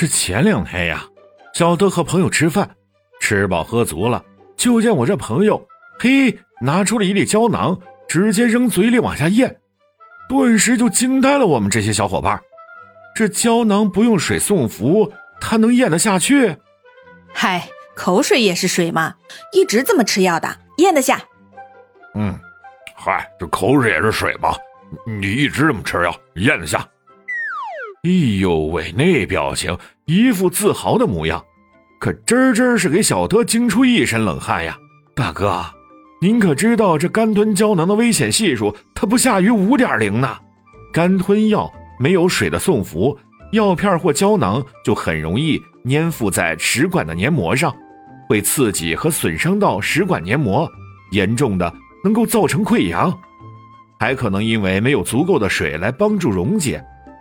这前两天呀，小德和朋友吃饭，吃饱喝足了，就见我这朋友，嘿，拿出了一粒胶囊，直接扔嘴里往下咽，顿时就惊呆了我们这些小伙伴。这胶囊不用水送服，他能咽得下去？嗨，口水也是水嘛，一直这么吃药的，咽得下。嗯，嗨，这口水也是水嘛，你一直这么吃药，咽得下。哎呦喂，那表情，一副自豪的模样，可真真是给小德惊出一身冷汗呀！大哥，您可知道这干吞胶囊的危险系数，它不下于五点零呢？干吞药没有水的送服，药片或胶囊就很容易粘附在食管的黏膜上，会刺激和损伤到食管黏膜，严重的能够造成溃疡，还可能因为没有足够的水来帮助溶解。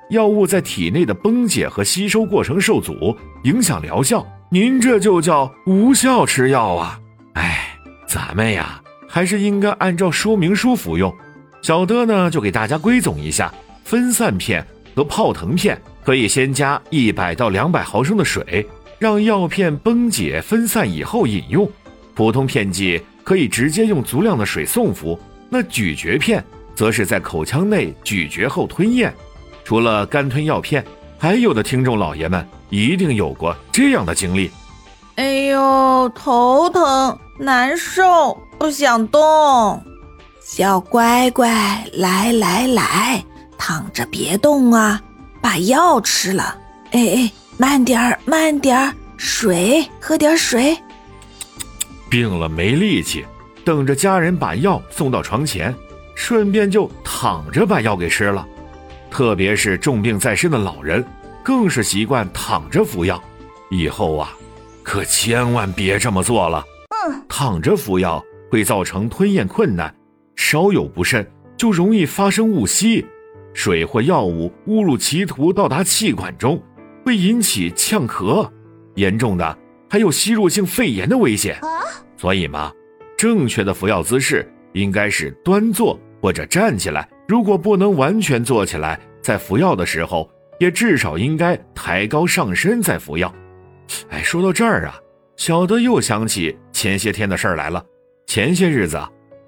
药物在体内的崩解和吸收过程受阻，影响疗效。您这就叫无效吃药啊！哎，咱们呀，还是应该按照说明书服用。小德呢，就给大家归总一下：分散片和泡腾片可以先加一百到两百毫升的水，让药片崩解分散以后饮用；普通片剂可以直接用足量的水送服。那咀嚼片则是在口腔内咀嚼后吞咽。除了干吞药片，还有的听众老爷们一定有过这样的经历。哎呦，头疼难受，不想动。小乖乖，来来来，躺着别动啊，把药吃了。哎哎，慢点儿，慢点儿，水喝点水。病了没力气，等着家人把药送到床前，顺便就躺着把药给吃了。特别是重病在身的老人，更是习惯躺着服药。以后啊，可千万别这么做了。嗯，躺着服药会造成吞咽困难，稍有不慎就容易发生误吸，水或药物误入歧途到达气管中，会引起呛咳，严重的还有吸入性肺炎的危险。所以嘛，正确的服药姿势应该是端坐或者站起来。如果不能完全坐起来，在服药的时候，也至少应该抬高上身再服药。哎，说到这儿啊，小德又想起前些天的事儿来了。前些日子，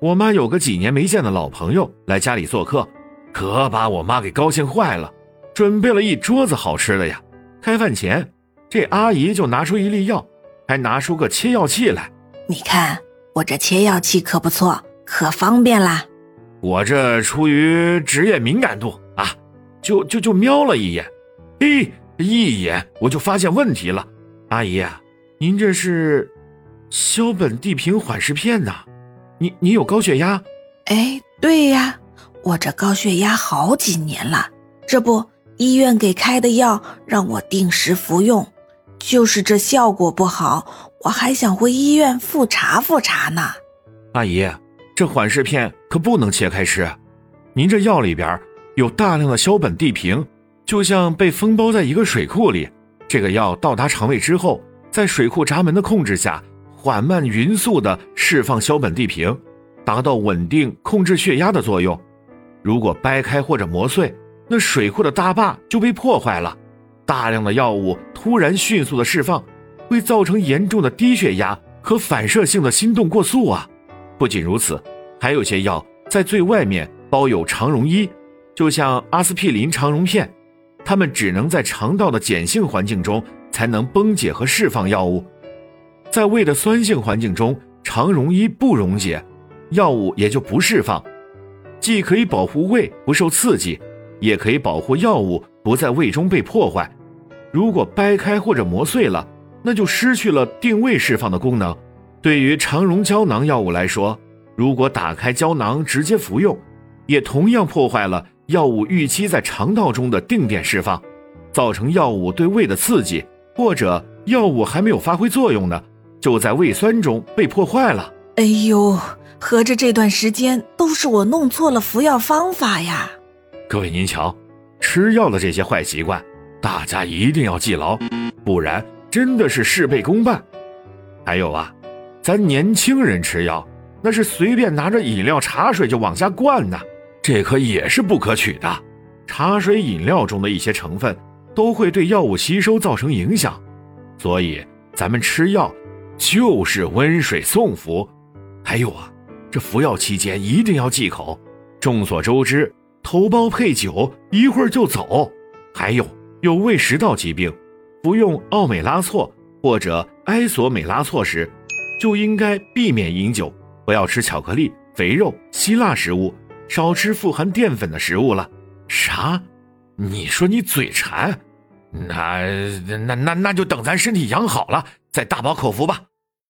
我妈有个几年没见的老朋友来家里做客，可把我妈给高兴坏了，准备了一桌子好吃的呀。开饭前，这阿姨就拿出一粒药，还拿出个切药器来。你看，我这切药器可不错，可方便啦。我这出于职业敏感度啊，就就就瞄了一眼，嘿，一眼我就发现问题了。阿姨，您这是硝苯地平缓释片呐？你你有高血压？哎，对呀，我这高血压好几年了，这不医院给开的药让我定时服用，就是这效果不好，我还想回医院复查复查呢。阿姨。这缓释片可不能切开吃，您这药里边有大量的硝苯地平，就像被封包在一个水库里。这个药到达肠胃之后，在水库闸门的控制下，缓慢匀速的释放硝苯地平，达到稳定控制血压的作用。如果掰开或者磨碎，那水库的大坝就被破坏了。大量的药物突然迅速的释放，会造成严重的低血压和反射性的心动过速啊！不仅如此，还有些药在最外面包有肠溶衣，就像阿司匹林肠溶片，它们只能在肠道的碱性环境中才能崩解和释放药物，在胃的酸性环境中，肠溶衣不溶解，药物也就不释放，既可以保护胃不受刺激，也可以保护药物不在胃中被破坏。如果掰开或者磨碎了，那就失去了定位释放的功能。对于肠溶胶囊药物来说，如果打开胶囊直接服用，也同样破坏了药物预期在肠道中的定点释放，造成药物对胃的刺激，或者药物还没有发挥作用呢，就在胃酸中被破坏了。哎呦，合着这段时间都是我弄错了服药方法呀！各位您瞧，吃药的这些坏习惯，大家一定要记牢，不然真的是事倍功半。还有啊。咱年轻人吃药，那是随便拿着饮料、茶水就往下灌呢，这可也是不可取的。茶水、饮料中的一些成分，都会对药物吸收造成影响。所以咱们吃药就是温水送服。还有啊，这服药期间一定要忌口。众所周知，头孢配酒一会儿就走。还有有胃食道疾病，服用奥美拉唑或者埃索美拉唑时，就应该避免饮酒，不要吃巧克力、肥肉、辛辣食物，少吃富含淀粉的食物了。啥？你说你嘴馋？那那那那就等咱身体养好了再大饱口福吧。